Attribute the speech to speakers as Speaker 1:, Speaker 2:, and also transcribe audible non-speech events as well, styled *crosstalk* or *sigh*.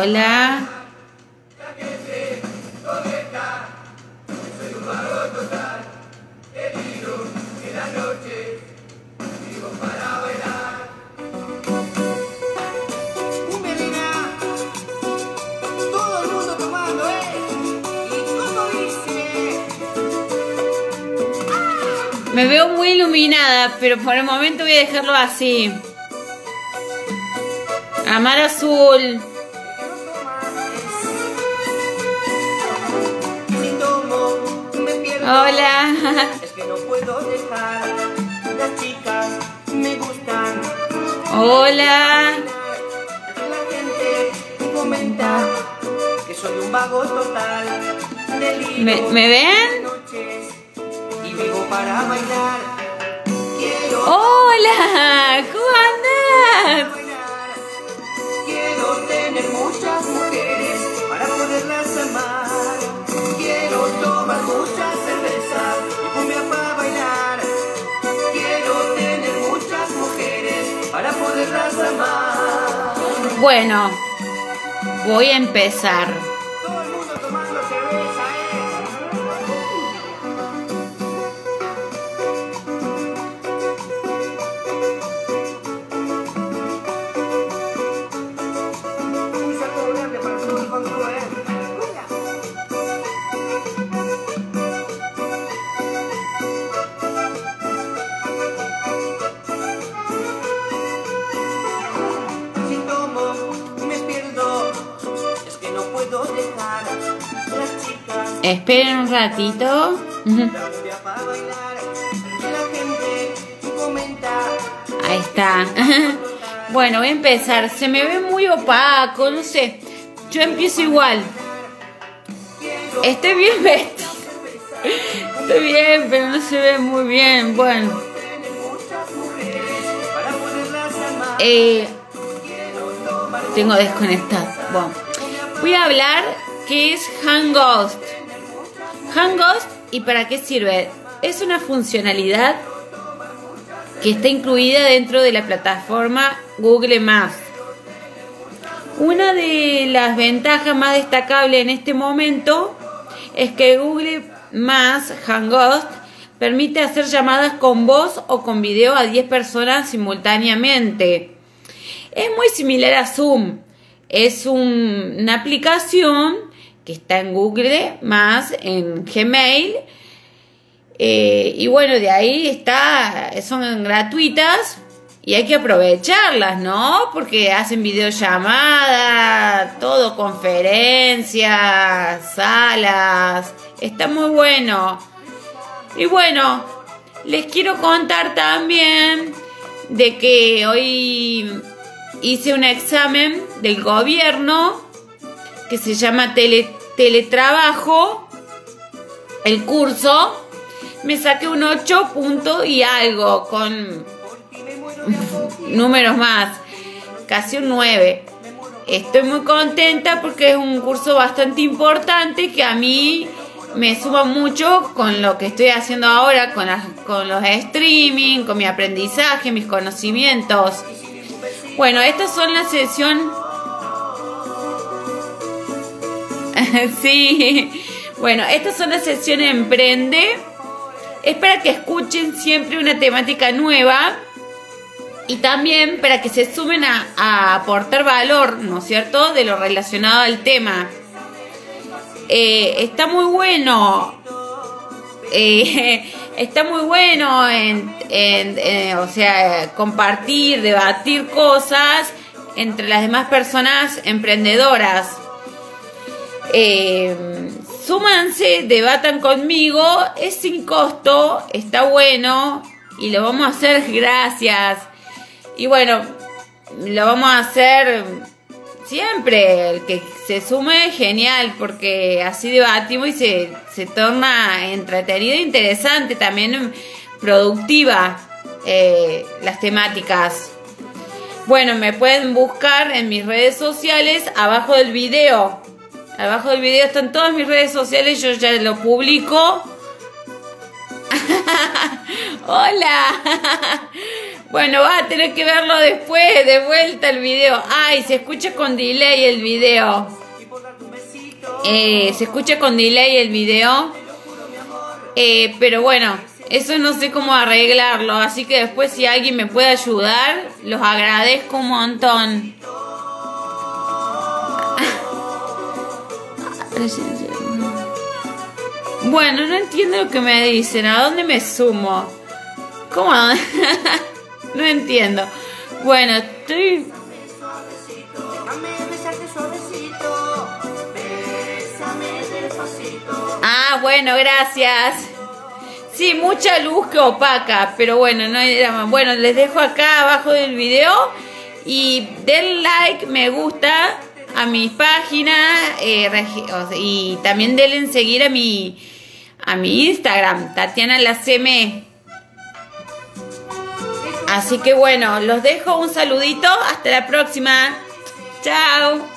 Speaker 1: dice?
Speaker 2: Me veo muy iluminada, pero por el momento voy a dejarlo así. Amar azul. Hola.
Speaker 1: Es que no puedo dejar. Las chicas me gustan.
Speaker 2: Hola.
Speaker 1: La gente comenta que soy un vago total.
Speaker 2: ¿Me, me ven?
Speaker 1: noches y vivo para bailar. Quiero
Speaker 2: Hola. ¿Cómo andas?
Speaker 1: Quiero tener muchas mujeres
Speaker 2: Bueno, voy a empezar. Esperen un ratito. Ahí está. *laughs* Bueno, voy a empezar. Se me ve muy opaco, no sé. Yo empiezo igual. Estoy bien *laughs* vestida. Estoy bien, pero no se ve muy bien. Bueno. Eh, tengo desconectado. Voy a hablar qué es Hangouts. Hangouts y para qué sirve. Es una funcionalidad que está incluida dentro de la plataforma Google Maps. Una de las ventajas más destacables en este momento es que Google Maps Hangouts permite hacer llamadas con voz o con video a 10 personas simultáneamente. Es muy similar a Zoom. Es un- una aplicación que está en Google más en Gmail. Eh, y bueno, de ahí está, son gratuitas y hay que aprovecharlas, ¿no? Porque hacen videollamadas, todo, conferencias, salas. Está muy bueno. Y bueno, les quiero contar también de que hoy hice un examen del gobierno que se llama tele- teletrabajo, el curso. Me saqué un 8 punto y algo con *laughs* números más, casi un 9. Estoy muy contenta porque es un curso bastante importante que a mí me suma mucho con lo que estoy haciendo ahora, con, con los streaming, con mi aprendizaje, mis conocimientos. Bueno, estas son la sesión... *laughs* sí, bueno, estas son las sesiones Emprende. Es para que escuchen siempre una temática nueva y también para que se sumen a, aportar valor, ¿no es cierto?, de lo relacionado al tema. Eh, está muy bueno. Eh, *laughs* está muy bueno en, en- eh, o sea, compartir, debatir cosas entre las demás personas emprendedoras. Eh, súmanse, debatan conmigo, es sin costo, está bueno y lo vamos a hacer gracias. Y bueno, lo vamos a hacer siempre. El que se sume, genial, porque así debatimos y se, se torna entretenida e interesante, también productiva eh, las temáticas. Bueno, me pueden buscar en mis redes sociales abajo del video. Abajo del video están todas mis redes sociales, yo ya lo publico. *laughs* Hola. *laughs* Bueno, va a tener que verlo después, de vuelta el video. Ay, se escucha con delay el video. Eh, se escucha con delay el video. Eh, pero bueno, eso no sé cómo arreglarlo. Así que después si alguien me puede ayudar, los agradezco un montón. Bueno, no entiendo lo que me dicen. ¿A dónde me sumo? ¿Cómo? *laughs* no entiendo. Bueno, estoy... Ah, bueno, gracias. Sí, mucha luz que opaca, pero bueno, no hay drama. Bueno, les dejo acá abajo del video y den like, me gusta a mi página eh, y también denle seguir a mi a mi Instagram, Tatiana la CM. Así que bueno, los dejo un saludito, hasta la próxima. Chao.